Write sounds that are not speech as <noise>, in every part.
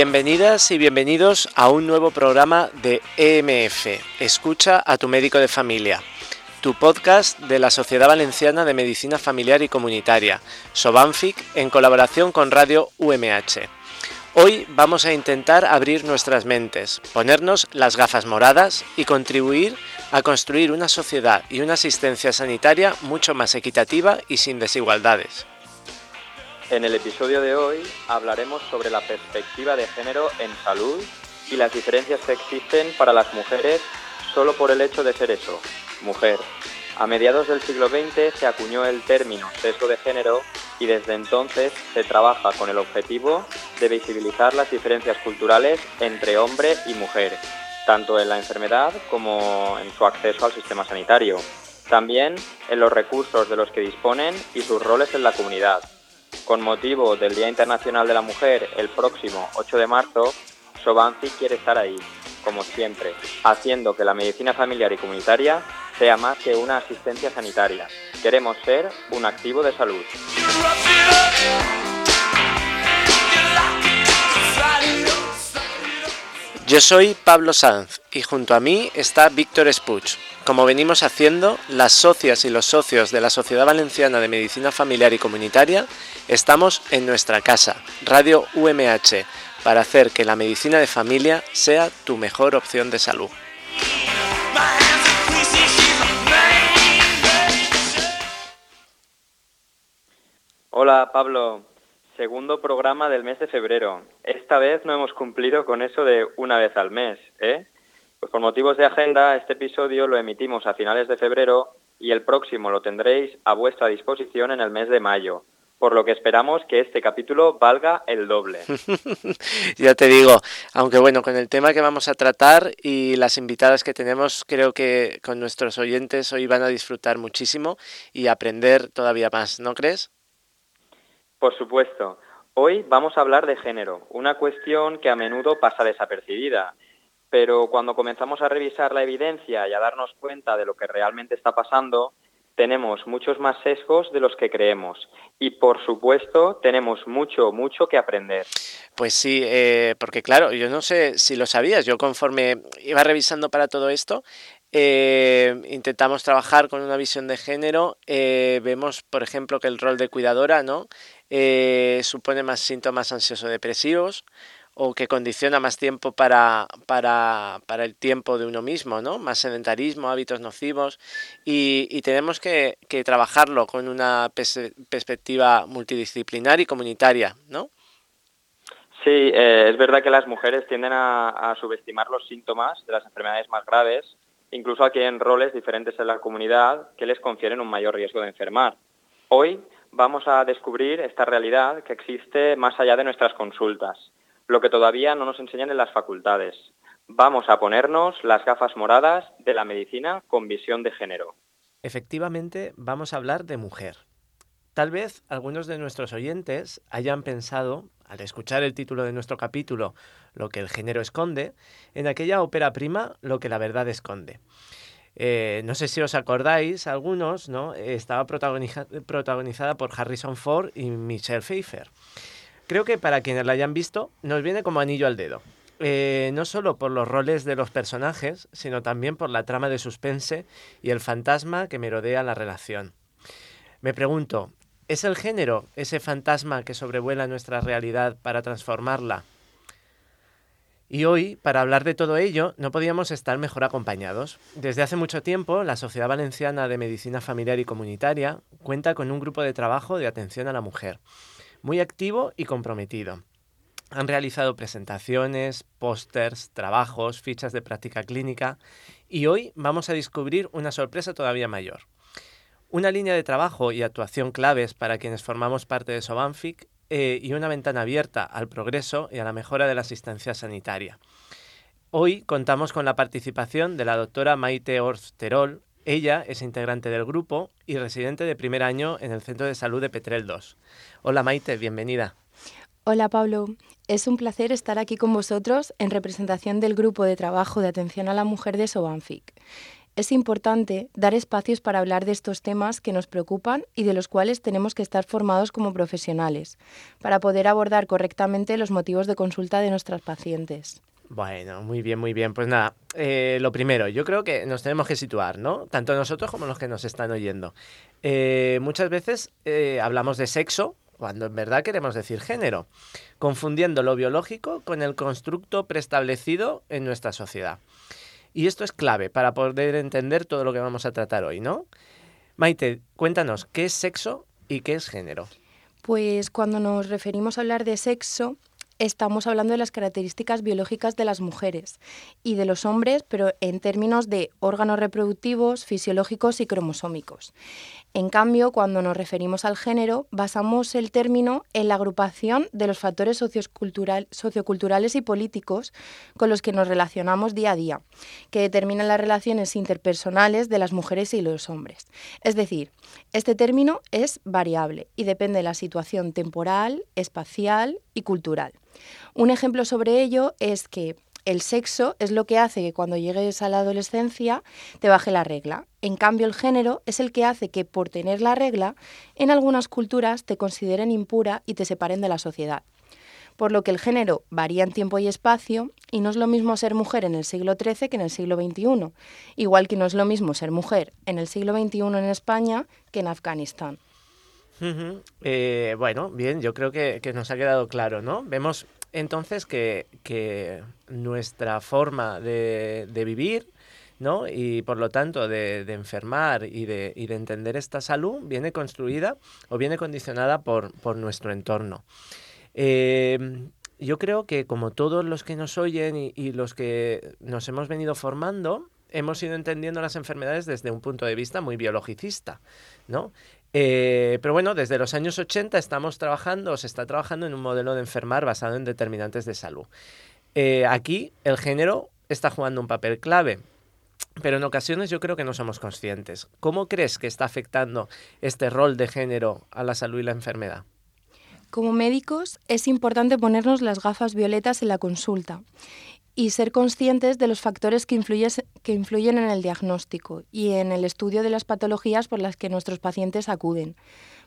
Bienvenidas y bienvenidos a un nuevo programa de EMF, Escucha a tu médico de familia, tu podcast de la Sociedad Valenciana de Medicina Familiar y Comunitaria, SOBANFIC, en colaboración con Radio UMH. Hoy vamos a intentar abrir nuestras mentes, ponernos las gafas moradas y contribuir a construir una sociedad y una asistencia sanitaria mucho más equitativa y sin desigualdades. En el episodio de hoy hablaremos sobre la perspectiva de género en salud y las diferencias que existen para las mujeres solo por el hecho de ser eso, mujer. A mediados del siglo XX se acuñó el término sesgo de género y desde entonces se trabaja con el objetivo de visibilizar las diferencias culturales entre hombre y mujer, tanto en la enfermedad como en su acceso al sistema sanitario. También en los recursos de los que disponen y sus roles en la comunidad con motivo del Día Internacional de la Mujer el próximo 8 de marzo, Sobanci quiere estar ahí, como siempre, haciendo que la medicina familiar y comunitaria sea más que una asistencia sanitaria. Queremos ser un activo de salud. Yo soy Pablo Sanz y junto a mí está Víctor Spuch. Como venimos haciendo, las socias y los socios de la Sociedad Valenciana de Medicina Familiar y Comunitaria estamos en nuestra casa, Radio UMH, para hacer que la medicina de familia sea tu mejor opción de salud. Hola Pablo, segundo programa del mes de febrero. Esta vez no hemos cumplido con eso de una vez al mes, ¿eh? Pues por motivos de agenda, este episodio lo emitimos a finales de febrero y el próximo lo tendréis a vuestra disposición en el mes de mayo, por lo que esperamos que este capítulo valga el doble. <laughs> ya te digo, aunque bueno, con el tema que vamos a tratar y las invitadas que tenemos, creo que con nuestros oyentes hoy van a disfrutar muchísimo y aprender todavía más, ¿no crees? Por supuesto. Hoy vamos a hablar de género, una cuestión que a menudo pasa desapercibida, pero cuando comenzamos a revisar la evidencia y a darnos cuenta de lo que realmente está pasando, tenemos muchos más sesgos de los que creemos y por supuesto tenemos mucho, mucho que aprender. Pues sí, eh, porque claro, yo no sé si lo sabías, yo conforme iba revisando para todo esto, eh, intentamos trabajar con una visión de género, eh, vemos por ejemplo que el rol de cuidadora ¿no? supone más síntomas ansioso-depresivos, o que condiciona más tiempo para, para, para, el tiempo de uno mismo, ¿no? Más sedentarismo, hábitos nocivos y, tenemos que, que, trabajarlo con una perspectiva multidisciplinar y comunitaria, ¿no? Sí, eh, es verdad que las mujeres tienden a, a, subestimar los síntomas de las enfermedades más graves, incluso aquí en roles diferentes en la comunidad que les confieren un mayor riesgo de enfermar. Hoy vamos a descubrir esta realidad que existe más allá de nuestras consultas lo que todavía no nos enseñan en las facultades. Vamos a ponernos las gafas moradas de la medicina con visión de género. Efectivamente, vamos a hablar de mujer. Tal vez algunos de nuestros oyentes hayan pensado, al escuchar el título de nuestro capítulo, Lo que el género esconde, en aquella ópera prima, Lo que la verdad esconde. Eh, no sé si os acordáis, algunos, ¿no? Estaba protagonizada por Harrison Ford y Michelle Pfeiffer. Creo que para quienes la hayan visto, nos viene como anillo al dedo. Eh, no solo por los roles de los personajes, sino también por la trama de suspense y el fantasma que merodea la relación. Me pregunto, ¿es el género ese fantasma que sobrevuela nuestra realidad para transformarla? Y hoy, para hablar de todo ello, no podíamos estar mejor acompañados. Desde hace mucho tiempo, la Sociedad Valenciana de Medicina Familiar y Comunitaria cuenta con un grupo de trabajo de atención a la mujer muy activo y comprometido. Han realizado presentaciones, pósters, trabajos, fichas de práctica clínica y hoy vamos a descubrir una sorpresa todavía mayor. Una línea de trabajo y actuación claves para quienes formamos parte de Sobanfic eh, y una ventana abierta al progreso y a la mejora de la asistencia sanitaria. Hoy contamos con la participación de la doctora Maite Orsterol. Ella es integrante del grupo y residente de primer año en el Centro de Salud de Petrel 2. Hola Maite, bienvenida. Hola Pablo, es un placer estar aquí con vosotros en representación del grupo de trabajo de atención a la mujer de Sobanfic. Es importante dar espacios para hablar de estos temas que nos preocupan y de los cuales tenemos que estar formados como profesionales, para poder abordar correctamente los motivos de consulta de nuestras pacientes. Bueno, muy bien, muy bien. Pues nada, eh, lo primero, yo creo que nos tenemos que situar, ¿no? Tanto nosotros como los que nos están oyendo. Eh, muchas veces eh, hablamos de sexo cuando en verdad queremos decir género, confundiendo lo biológico con el constructo preestablecido en nuestra sociedad. Y esto es clave para poder entender todo lo que vamos a tratar hoy, ¿no? Maite, cuéntanos, ¿qué es sexo y qué es género? Pues cuando nos referimos a hablar de sexo, estamos hablando de las características biológicas de las mujeres y de los hombres, pero en términos de órganos reproductivos, fisiológicos y cromosómicos. En cambio, cuando nos referimos al género, basamos el término en la agrupación de los factores socioculturales y políticos con los que nos relacionamos día a día, que determinan las relaciones interpersonales de las mujeres y los hombres. Es decir, este término es variable y depende de la situación temporal, espacial y cultural. Un ejemplo sobre ello es que el sexo es lo que hace que cuando llegues a la adolescencia te baje la regla. En cambio, el género es el que hace que por tener la regla, en algunas culturas te consideren impura y te separen de la sociedad. Por lo que el género varía en tiempo y espacio y no es lo mismo ser mujer en el siglo XIII que en el siglo XXI, igual que no es lo mismo ser mujer en el siglo XXI en España que en Afganistán. Eh, bueno, bien, yo creo que, nos ha quedado claro, ¿no? Vemos entonces que, nuestra forma de, vivir, ¿no? Y por lo tanto de, enfermar y de, entender esta salud viene construida o viene condicionada por, nuestro entorno. Em, yo creo que como todos los que nos oyen y, los que nos hemos venido formando, hemos ido entendiendo las enfermedades desde un punto de vista muy biologicista, ¿no? Eh, pero bueno, desde los años 80 estamos trabajando, se está trabajando en un modelo de enfermar basado en determinantes de salud. Eh, aquí el género está jugando un papel clave, pero en ocasiones yo creo que no somos conscientes. ¿Cómo crees que está afectando este rol de género a la salud y la enfermedad? Como médicos es importante ponernos las gafas violetas en la consulta y ser conscientes de los factores que, que influyen en el diagnóstico y en el estudio de las patologías por las que nuestros pacientes acuden.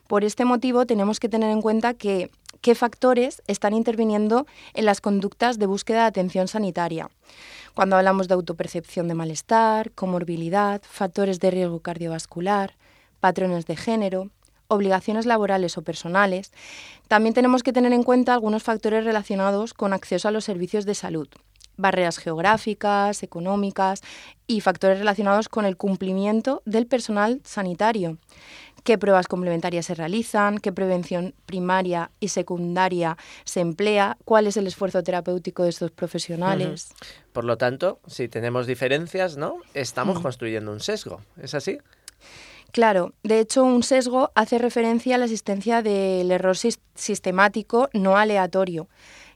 Por este motivo tenemos que tener en cuenta que, qué factores están interviniendo en las conductas de búsqueda de atención sanitaria. Cuando hablamos de autopercepción de malestar, comorbilidad, factores de riesgo cardiovascular, patrones de género, obligaciones laborales o personales, también tenemos que tener en cuenta algunos factores relacionados con acceso a los servicios de salud, barreras geográficas, económicas y factores relacionados con el cumplimiento del personal sanitario. ¿Qué pruebas complementarias se realizan? ¿Qué prevención primaria y secundaria se emplea? ¿Cuál es el esfuerzo terapéutico de estos profesionales? Por lo tanto, si tenemos diferencias, ¿no? Estamos construyendo un sesgo. ¿Es así? Claro, de hecho un sesgo hace referencia a la existencia del error sistemático no aleatorio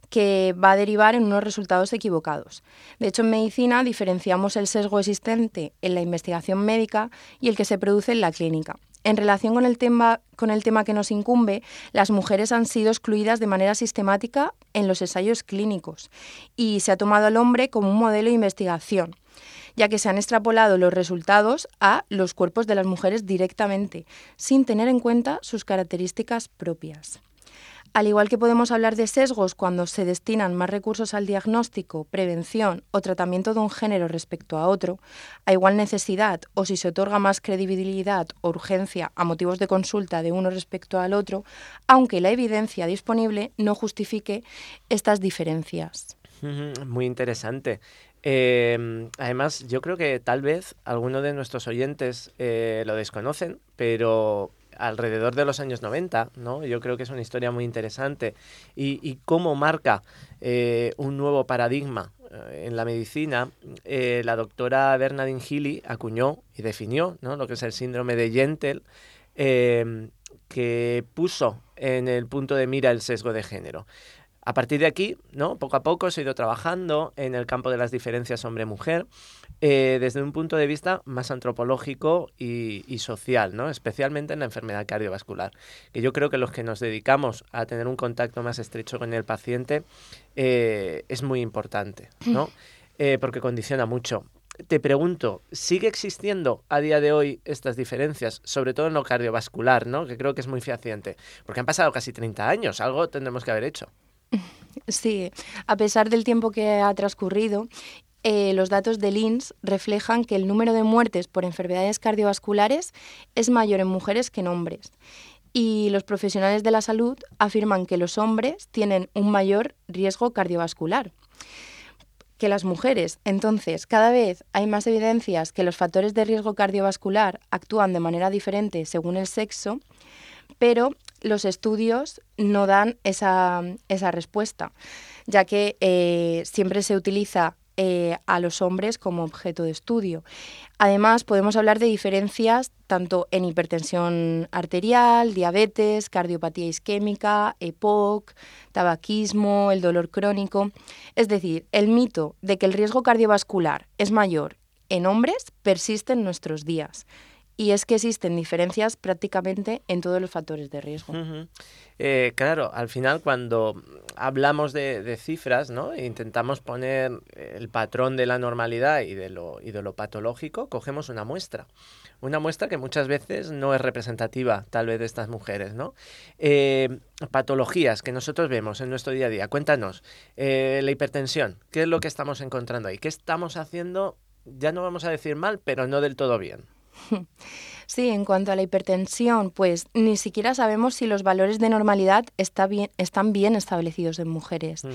que va a derivar en unos resultados equivocados. De hecho, en medicina diferenciamos el sesgo existente en la investigación médica y el que se produce en la clínica. En relación con el, tema, que nos incumbe, las mujeres han sido excluidas de manera sistemática en los ensayos clínicos y se ha tomado al hombre como un modelo de investigación, ya que se han extrapolado los resultados a los cuerpos de las mujeres directamente, sin tener en cuenta sus características propias. Al igual que podemos hablar de sesgos cuando se destinan más recursos al diagnóstico, prevención o tratamiento de un género respecto a otro, a igual necesidad o si se otorga más credibilidad o urgencia a motivos de consulta de uno respecto al otro, aunque la evidencia disponible no justifique estas diferencias. Muy interesante. Em, además, yo creo que tal vez algunos de nuestros oyentes eh, lo desconocen, pero alrededor de los años 90, ¿no? Yo creo que es una historia muy interesante y, cómo marca eh, un nuevo paradigma eh, en la medicina. Eh, la doctora Bernadine Healy acuñó y definió ¿no? lo que es el síndrome de Gentel, que puso en el punto de mira el sesgo de género. A partir de aquí, ¿no? Poco a poco se ha ido trabajando en el campo de las diferencias hombre-mujer eh, desde un punto de vista más antropológico y, social, ¿no? Especialmente en la enfermedad cardiovascular. Que yo creo que los que nos dedicamos a tener un contacto más estrecho con el paciente eh, es muy importante, ¿no? <laughs> Eh, porque condiciona mucho te pregunto, ¿sigue existiendo a día de hoy estas diferencias, sobre todo en lo cardiovascular, ¿no? que creo que es muy fehaciente? Porque han pasado casi 30 años, algo tendremos que haber hecho. Sí, a pesar del tiempo que ha transcurrido, eh, los datos del INS reflejan que el número de muertes por enfermedades cardiovasculares es mayor en mujeres que en hombres. Y los profesionales de la salud afirman que los hombres tienen un mayor riesgo cardiovascular que las mujeres. Entonces, cada vez hay más evidencias que los factores de riesgo cardiovascular actúan de manera diferente según el sexo, pero los estudios no dan esa, respuesta, ya que eh, siempre se utiliza eh, a los hombres como objeto de estudio. Además, podemos hablar de diferencias tanto en hipertensión arterial, diabetes, cardiopatía isquémica, EPOC, tabaquismo, el dolor crónico. Es decir, el mito de que el riesgo cardiovascular es mayor en hombres persiste en nuestros días y es que existen diferencias prácticamente en todos los factores de riesgo. Eh, claro, al final cuando hablamos de, cifras, ¿no? E intentamos poner el patrón de la normalidad y de lo, y de lo patológico, cogemos una muestra. Una muestra que muchas veces no es representativa, tal vez, de estas mujeres, ¿no? Eh, patologías que nosotros vemos en nuestro día a día. Cuéntanos, eh, la hipertensión, ¿qué es lo que estamos encontrando ahí? ¿Qué estamos haciendo? Ya no vamos a decir mal, pero no del todo bien. <laughs> Sí, en cuanto a la hipertensión, pues ni siquiera sabemos si los valores de normalidad está bien, están bien establecidos en mujeres. Mm.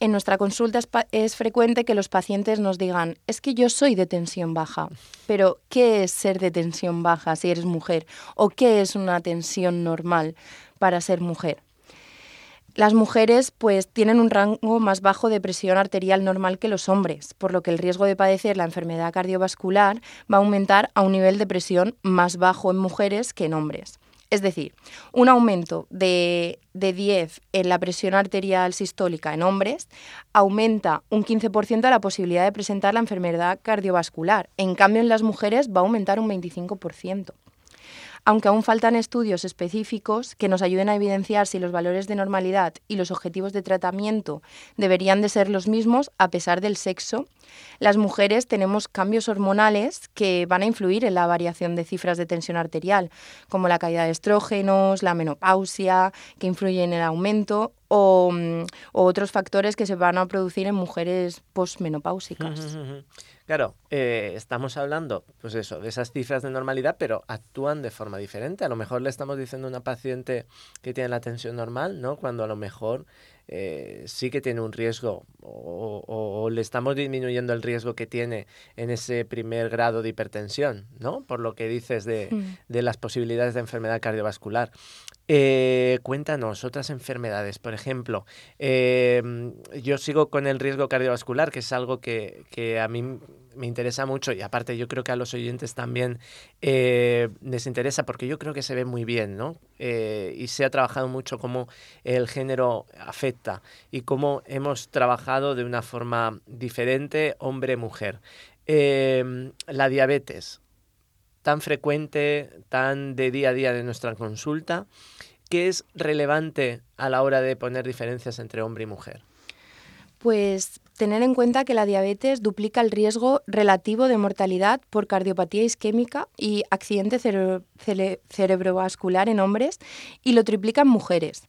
En nuestra consulta es, frecuente que los pacientes nos digan, es que yo soy de tensión baja, pero ¿qué es ser de tensión baja si eres mujer? ¿O qué es una tensión normal para ser mujer? Las mujeres pues tienen un rango más bajo de presión arterial normal que los hombres, por lo que el riesgo de padecer la enfermedad cardiovascular va a aumentar a un nivel de presión más bajo en mujeres que en hombres. Es decir, un aumento de, de 10 en la presión arterial sistólica en hombres aumenta un 15% la posibilidad de presentar la enfermedad cardiovascular. En cambio, en las mujeres va a aumentar un 25% aunque aún faltan estudios específicos que nos ayuden a evidenciar si los valores de normalidad y los objetivos de tratamiento deberían de ser los mismos a pesar del sexo, las mujeres tenemos cambios hormonales que van a influir en la variación de cifras de tensión arterial, como la caída de estrógenos, la menopausia, que influyen en el aumento, o, mm, otros factores que se van a producir en mujeres posmenopáusicas. Claro, eh, estamos hablando, pues eso, de esas cifras de normalidad, pero actúan de forma diferente. A lo mejor le estamos diciendo a una paciente que tiene la tensión normal, ¿no? Cuando a lo mejor eh, sí que tiene un riesgo o, le estamos disminuyendo el riesgo que tiene en ese primer grado de hipertensión, ¿no? Por lo que dices de, hmm. de las posibilidades de enfermedad cardiovascular. Eh, cuéntanos otras enfermedades, por ejemplo, em, yo sigo con el riesgo cardiovascular, que es algo que, que, a mí me interesa mucho y aparte yo creo que a los oyentes también eh, les interesa porque yo creo que se ve muy bien, ¿no? Eh, y se ha trabajado mucho cómo el género afecta y cómo hemos trabajado de una forma diferente hombre-mujer. Em, la diabetes, tan frecuente, tan de día a día de nuestra consulta, ¿qué es relevante a la hora de poner diferencias entre hombre y mujer? Pues tener en cuenta que la diabetes duplica el riesgo relativo de mortalidad por cardiopatía isquémica y accidente cerebrovascular en hombres y lo triplica en mujeres.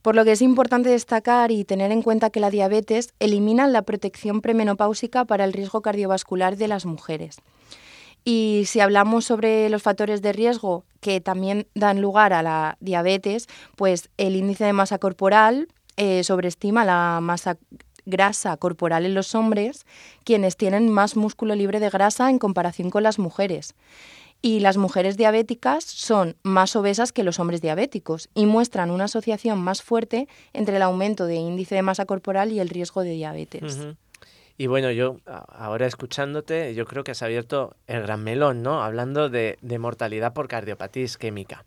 Por lo que es importante destacar y tener en cuenta que la diabetes elimina la protección premenopáusica para el riesgo cardiovascular de las mujeres. Y si hablamos sobre los factores de riesgo que también dan lugar a la diabetes, pues el índice de masa corporal eh, sobreestima la masa grasa corporal en los hombres, quienes tienen más músculo libre de grasa en comparación con las mujeres. Y las mujeres diabéticas son más obesas que los hombres diabéticos y muestran una asociación más fuerte entre el aumento de índice de masa corporal y el riesgo de diabetes. Y bueno, yo ahora escuchándote, yo creo que has abierto el gran melón, ¿no? Hablando de, mortalidad por cardiopatía isquémica.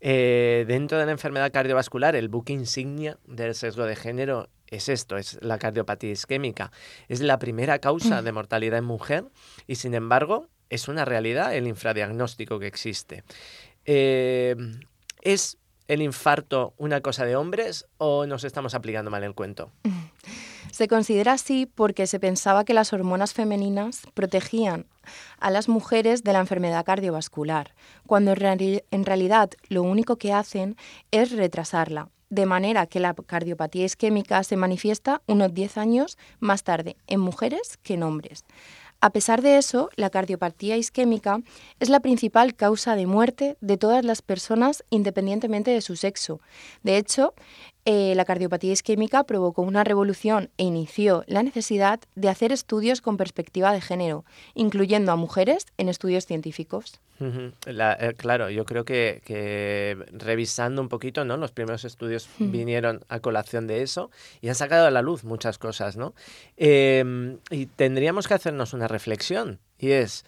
Eh, dentro de la enfermedad cardiovascular, el buque insignia del sesgo de género es esto, es la cardiopatía isquémica. Es la primera causa de mortalidad en mujer y, sin embargo, es una realidad el infradiagnóstico que existe. Eh, ¿Es el infarto una cosa de hombres o nos estamos aplicando mal el cuento? Se considera así porque se pensaba que las hormonas femeninas protegían a las mujeres de la enfermedad cardiovascular, cuando en, realidad lo único que hacen es retrasarla, de manera que la cardiopatía isquémica se manifiesta unos 10 años más tarde en mujeres que en hombres. A pesar de eso, la cardiopatía isquémica es la principal causa de muerte de todas las personas independientemente de su sexo. De hecho, eh, la cardiopatía isquémica provocó una revolución e inició la necesidad de hacer estudios con perspectiva de género, incluyendo a mujeres en estudios científicos. Eh, claro, yo creo que, revisando un poquito, ¿no? Los primeros estudios vinieron a colación de eso y han sacado a la luz muchas cosas, ¿no? Em, y tendríamos que hacernos una reflexión y es,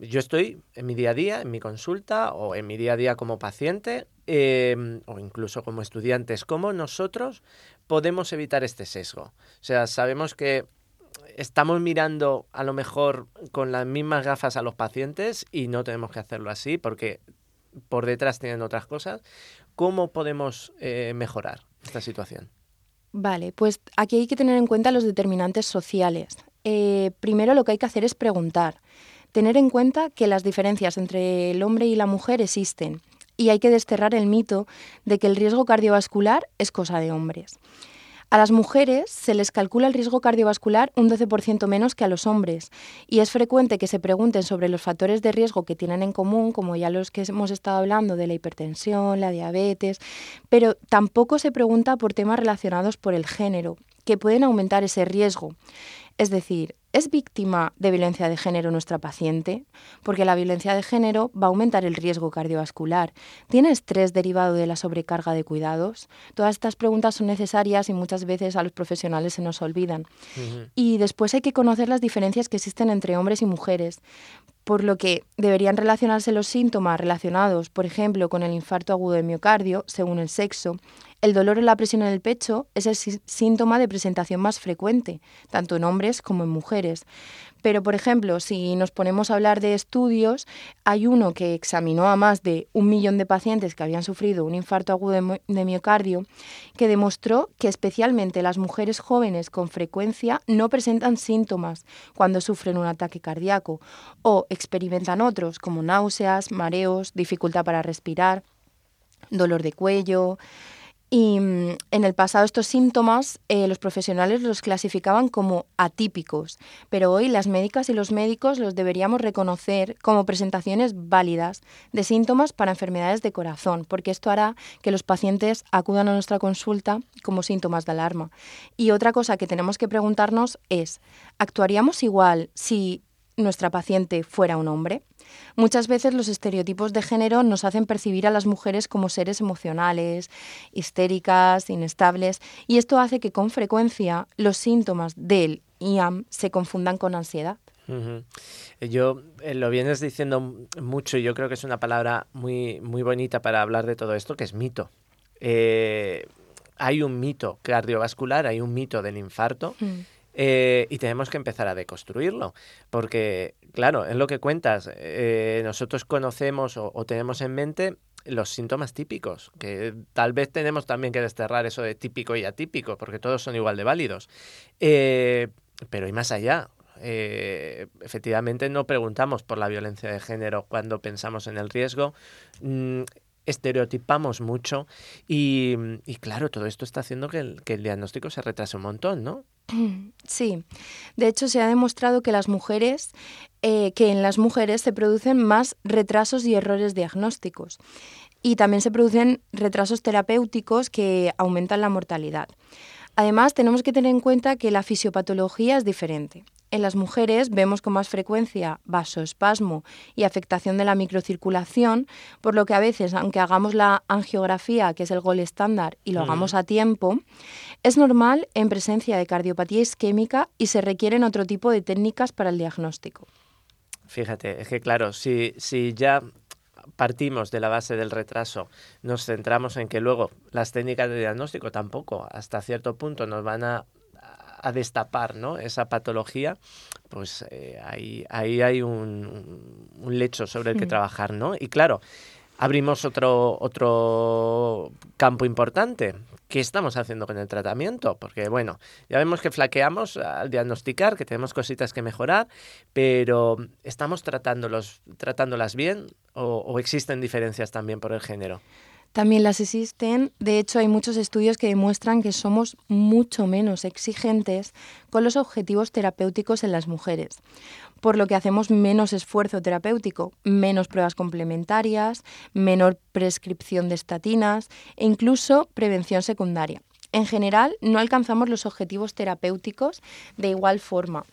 yo estoy en mi día a día, en mi consulta o en mi día a día como paciente Em, o incluso como estudiantes, ¿cómo nosotros podemos evitar este sesgo? O sea, sabemos que estamos mirando a lo mejor con las mismas gafas a los pacientes y no tenemos que hacerlo así porque por detrás tienen otras cosas. ¿Cómo podemos eh, mejorar esta situación? Vale, pues aquí hay que tener en cuenta los determinantes sociales. Eh, primero lo que hay que hacer es preguntar, tener en cuenta que las diferencias entre el hombre y la mujer existen y hay que desterrar el mito de que el riesgo cardiovascular es cosa de hombres. A las mujeres se les calcula el riesgo cardiovascular un 12% menos que a los hombres y es frecuente que se pregunten sobre los factores de riesgo que tienen en común, como ya los que hemos estado hablando de la hipertensión, la diabetes, pero tampoco se pregunta por temas relacionados por el género, que pueden aumentar ese riesgo. Es decir, ¿es víctima de violencia de género nuestra paciente? Porque la violencia de género va a aumentar el riesgo cardiovascular. ¿Tiene estrés derivado de la sobrecarga de cuidados? Todas estas preguntas son necesarias y muchas veces a los profesionales se nos olvidan. Y después hay que conocer las diferencias que existen entre hombres y mujeres, por lo que deberían relacionarse los síntomas relacionados, por ejemplo, con el infarto agudo de miocardio, según el sexo, el dolor en la presión en el pecho es el síntoma de presentación más frecuente, tanto en hombres como en mujeres. Pero, por ejemplo, si nos ponemos a hablar de estudios, hay uno que examinó a más de un millón de pacientes que habían sufrido un infarto agudo de miocardio, que demostró que especialmente las mujeres jóvenes con frecuencia no presentan síntomas cuando sufren un ataque cardíaco o experimentan otros como náuseas, mareos, dificultad para respirar, dolor de cuello, y mm, en el pasado estos síntomas eh, los profesionales los clasificaban como atípicos, pero hoy las médicas y los médicos los deberíamos reconocer como presentaciones válidas de síntomas para enfermedades de corazón, porque esto hará que los pacientes acudan a nuestra consulta como síntomas de alarma. Y otra cosa que tenemos que preguntarnos es, ¿actuaríamos igual si nuestra paciente fuera un hombre? Muchas veces los estereotipos de género nos hacen percibir a las mujeres como seres emocionales, histéricas, inestables, y esto hace que con frecuencia los síntomas del IAM se confundan con ansiedad. Yo eh, lo vienes diciendo mucho y yo creo que es una palabra muy, muy bonita para hablar de todo esto, que es mito. Eh, hay un mito cardiovascular, hay un mito del infarto. Mm. Eh, y tenemos que empezar a deconstruirlo, porque, claro, es lo que cuentas, eh, nosotros conocemos o, tenemos en mente los síntomas típicos, que tal vez tenemos también que desterrar eso de típico y atípico, porque todos son igual de válidos. Eh, pero y más allá, efectivamente no preguntamos por la violencia de género cuando pensamos en el riesgo. Mm, estereotipamos mucho y, claro, todo esto está haciendo que el, diagnóstico se retrase un montón, ¿no? Sí, de hecho se ha demostrado que las mujeres, eh, que en las mujeres se producen más retrasos y errores diagnósticos y también se producen retrasos terapéuticos que aumentan la mortalidad. Además, tenemos que tener en cuenta que la fisiopatología es diferente. En las mujeres vemos con más frecuencia vasoespasmo y afectación de la microcirculación, por lo que a veces, aunque hagamos la angiografía, que es el gol estándar, y lo hagamos a tiempo, es normal en presencia de cardiopatía isquémica y se requieren otro tipo de técnicas para el diagnóstico. Fíjate, es que claro, si, si ya partimos de la base del retraso, nos centramos en que luego las técnicas de diagnóstico tampoco hasta cierto punto nos van a, destapar ¿no? esa patología, pues eh, ahí, ahí hay un, un, lecho sobre el que mm. trabajar, ¿no? Y claro, abrimos otro, otro campo importante. ¿Qué estamos haciendo con el tratamiento? Porque, bueno, ya vemos que flaqueamos al diagnosticar, que tenemos cositas que mejorar, pero ¿estamos tratándolos, tratándolas bien o, o existen diferencias también por el género? También las existen. De hecho, hay muchos estudios que demuestran que somos mucho menos exigentes con los objetivos terapéuticos en las mujeres, por lo que hacemos menos esfuerzo terapéutico, menos pruebas complementarias, menor prescripción de estatinas e incluso prevención secundaria. En general, no alcanzamos los objetivos terapéuticos de igual forma.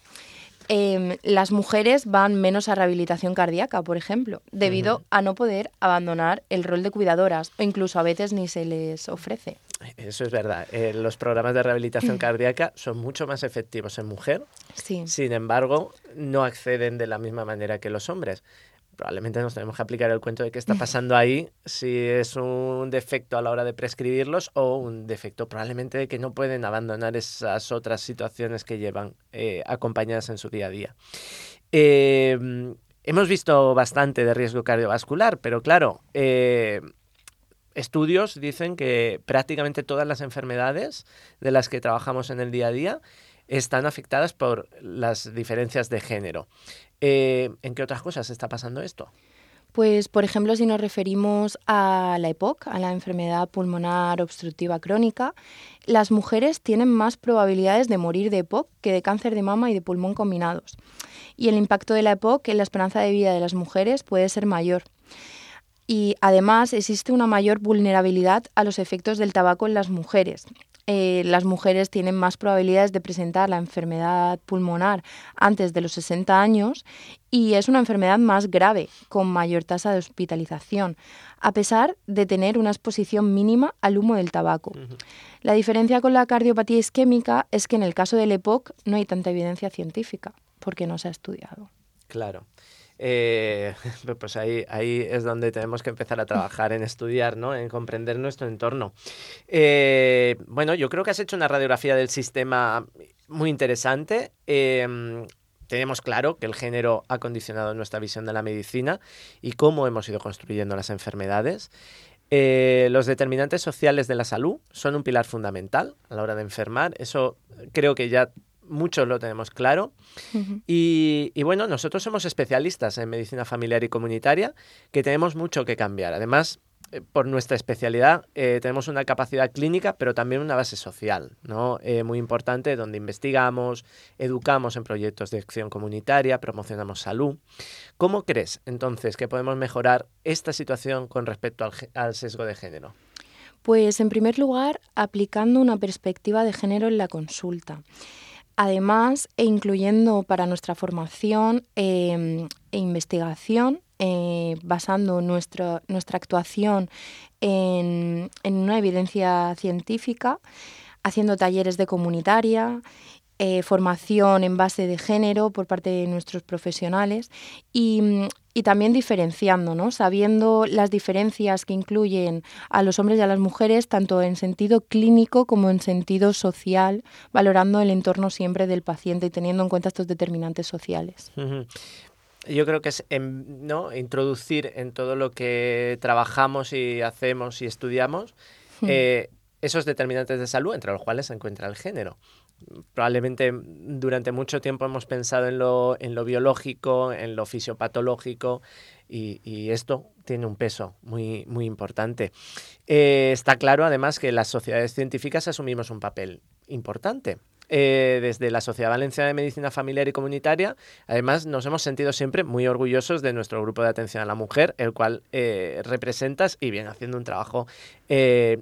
Em, las mujeres van menos a rehabilitación cardíaca, por ejemplo, debido a no poder abandonar el rol de cuidadoras o incluso a veces ni se les ofrece. Eso es verdad. Eh, los programas de rehabilitación <clears throat> cardíaca son mucho más efectivos en mujer. Sí. Sin embargo, no acceden de la misma manera que los hombres probablemente nos tenemos que aplicar el cuento de qué está pasando ahí, si es un defecto a la hora de prescribirlos o un defecto probablemente de que no pueden abandonar esas otras situaciones que llevan eh, acompañadas en su día a día. Em, hemos visto bastante de riesgo cardiovascular, pero claro, eh, estudios dicen que prácticamente todas las enfermedades de las que trabajamos en el día a día están afectadas por las diferencias de género. Eh, ¿En qué otras cosas está pasando esto? Pues, por ejemplo, si nos referimos a la EPOC, a la enfermedad pulmonar obstructiva crónica, las mujeres tienen más probabilidades de morir de EPOC que de cáncer de mama y de pulmón combinados. Y el impacto de la EPOC en la esperanza de vida de las mujeres puede ser mayor. Y además existe una mayor vulnerabilidad a los efectos del tabaco en las mujeres. Eh, las mujeres tienen más probabilidades de presentar la enfermedad pulmonar antes de los 60 años y es una enfermedad más grave, con mayor tasa de hospitalización, a pesar de tener una exposición mínima al humo del tabaco. La diferencia con la cardiopatía isquémica es que en el caso del EPOC no hay tanta evidencia científica, porque no se ha estudiado. Claro. Eh, <laughs> pues ahí, ahí es donde tenemos que empezar a trabajar en estudiar, ¿no? en comprender nuestro entorno. Eh, bueno, yo creo que has hecho una radiografía del sistema muy interesante. Em, tenemos claro que el género ha condicionado nuestra visión de la medicina y cómo hemos ido construyendo las enfermedades. Eh, los determinantes sociales de la salud son un pilar fundamental a la hora de enfermar. Eso creo que ya muchos lo tenemos claro. y, bueno, nosotros somos especialistas en medicina familiar y comunitaria, que tenemos mucho que cambiar. Además, eh, por nuestra especialidad eh, tenemos una capacidad clínica, pero también una base social, ¿no? Eh, muy importante, donde investigamos, educamos en proyectos de acción comunitaria, promocionamos salud. ¿Cómo crees entonces que podemos mejorar esta situación con respecto al sesgo de género? Pues en primer lugar, aplicando una perspectiva de género en la consulta. Además, e incluyendo para nuestra formación em, e investigación, eh, basando nuestra actuación en, una evidencia científica, haciendo talleres de comunitaria, eh, formación en base de género por parte de nuestros profesionales y, y también diferenciando, ¿no? sabiendo las diferencias que incluyen a los hombres y a las mujeres, tanto en sentido clínico como en sentido social, valorando el entorno siempre del paciente y teniendo en cuenta estos determinantes sociales. Yo creo que es ¿no? introducir en todo lo que trabajamos y hacemos y estudiamos eh, esos determinantes de salud, entre los cuales se encuentra el género probablemente durante mucho tiempo hemos pensado en lo, en lo biológico, en lo fisiopatológico y, y esto tiene un peso muy, muy importante. Eh, está claro además que las sociedades científicas asumimos un papel importante. Eh, desde la Sociedad Valenciana de Medicina Familiar y Comunitaria. Además, nos hemos sentido siempre muy orgullosos de nuestro grupo de atención a la mujer, el cual eh, representas y viene haciendo un trabajo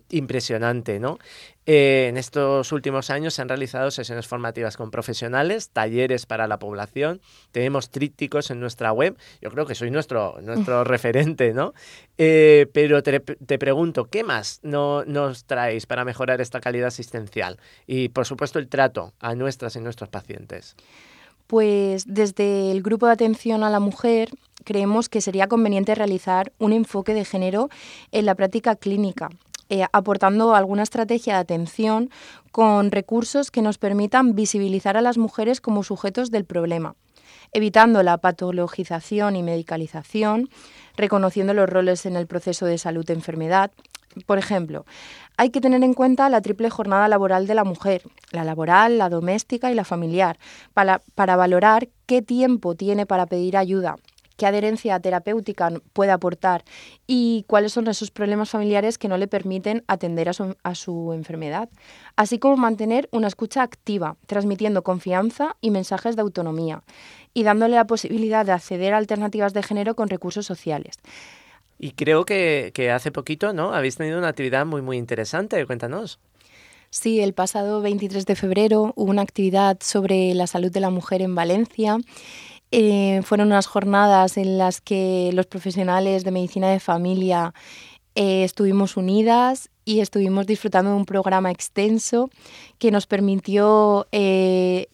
impresionante, ¿no? Eh, en estos últimos años se han realizado sesiones formativas con profesionales, talleres para la población, tenemos trípticos en nuestra web, yo creo que soy nuestro, nuestro <laughs> referente, ¿no? Eh, pero te, pregunto, ¿qué más no, nos traéis para mejorar esta calidad asistencial? Y por supuesto el trato a nuestras y nuestros pacientes. Pues desde el grupo de atención a la mujer creemos que sería conveniente realizar un enfoque de género en la práctica clínica, eh, aportando alguna estrategia de atención con recursos que nos permitan visibilizar a las mujeres como sujetos del problema, evitando la patologización y medicalización, reconociendo los roles en el proceso de salud-enfermedad. Por ejemplo, hay que tener en cuenta la triple jornada laboral de la mujer, la laboral, la doméstica y la familiar, para, para valorar qué tiempo tiene para pedir ayuda, qué adherencia terapéutica puede aportar y cuáles son esos problemas familiares que no le permiten atender a su, a su, enfermedad, así como mantener una escucha activa, transmitiendo confianza y mensajes de autonomía y dándole la posibilidad de acceder a alternativas de género con recursos sociales. Y creo que, que hace poquito, ¿no? Habéis tenido una actividad muy, muy interesante. Cuéntanos. Sí, el pasado 23 de febrero hubo una actividad sobre la salud de la mujer en Valencia. Eh, fueron unas jornadas en las que los profesionales de medicina de familia eh, estuvimos unidas y estuvimos disfrutando de un programa extenso que nos permitió eh,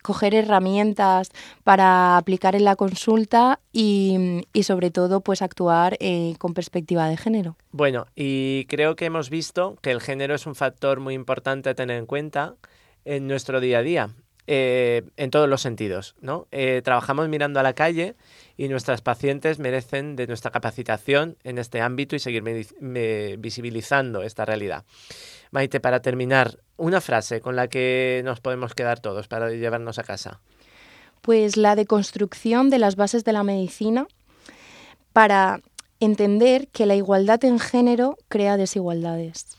coger herramientas para aplicar en la consulta y, sobre todo pues actuar con perspectiva de género. Bueno, y creo que hemos visto que el género es un factor muy importante a tener en cuenta en nuestro día a día. Eh, en todos los sentidos, ¿no? Eh, trabajamos mirando a la calle y nuestras pacientes merecen de nuestra capacitación en este ámbito y seguir visibilizando esta realidad. Maite, para terminar, una frase con la que nos podemos quedar todos para llevarnos a casa. Pues la deconstrucción de las bases de la medicina para entender que la igualdad en género crea desigualdades.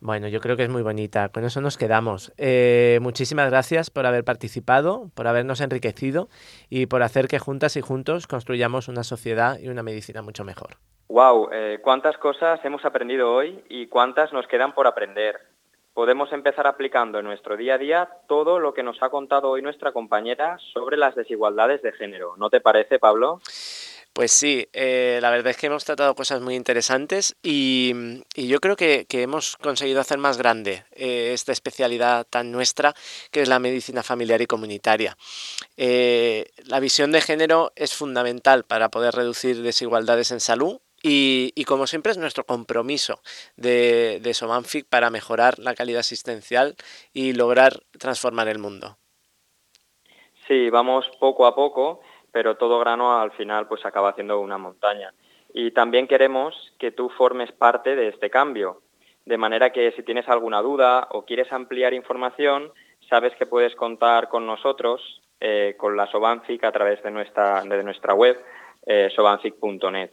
Bueno, yo creo que es muy bonita. Con eso nos quedamos. Eh, muchísimas gracias por haber participado, por habernos enriquecido y por hacer que juntas y juntos construyamos una sociedad y una medicina mucho mejor. Wow, eh, cuántas cosas hemos aprendido hoy y cuántas nos quedan por aprender. Podemos empezar aplicando en nuestro día a día todo lo que nos ha contado hoy nuestra compañera sobre las desigualdades de género. ¿No te parece, Pablo? Pues sí, eh, la verdad es que hemos tratado cosas muy interesantes y, yo creo que, hemos conseguido hacer más grande eh, esta especialidad tan nuestra que es la medicina familiar y comunitaria. la visión de género es fundamental para poder reducir desigualdades en salud y, como siempre es nuestro compromiso de, de Somanfic para mejorar la calidad asistencial y lograr transformar el mundo. Sí, vamos poco a poco, pero todo grano al final pues acaba haciendo una montaña. Y también queremos que tú formes parte de este cambio, de manera que si tienes alguna duda o quieres ampliar información, sabes que puedes contar con nosotros, eh, con la Sobanfic a través de nuestra, de nuestra web, eh, sobanfic.net.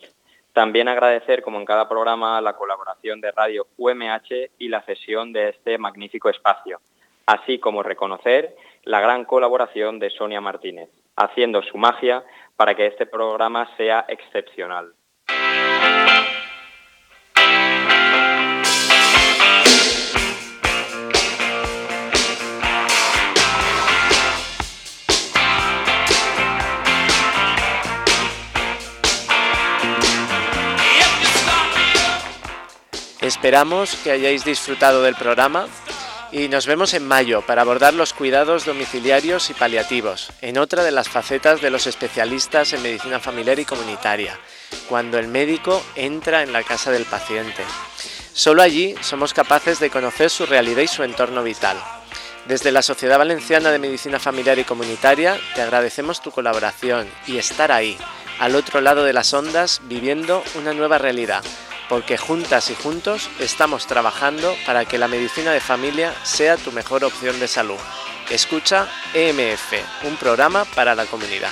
También agradecer, como en cada programa, la colaboración de Radio UMH y la cesión de este magnífico espacio, así como reconocer la gran colaboración de Sonia Martínez, haciendo su magia para que este programa sea excepcional. Esperamos que hayáis disfrutado del programa y nos vemos en mayo para abordar los cuidados domiciliarios y paliativos, en otra de las facetas de los especialistas en medicina familiar y comunitaria, cuando el médico entra en la casa del paciente. Solo allí somos capaces de conocer su realidad y su entorno vital. Desde la Sociedad Valenciana de Medicina Familiar y Comunitaria te agradecemos tu colaboración y estar ahí, al otro lado de las ondas, viviendo una nueva realidad porque juntas y juntos estamos trabajando para que la medicina de familia sea tu mejor opción de salud. Escucha EMF, un programa para la comunidad.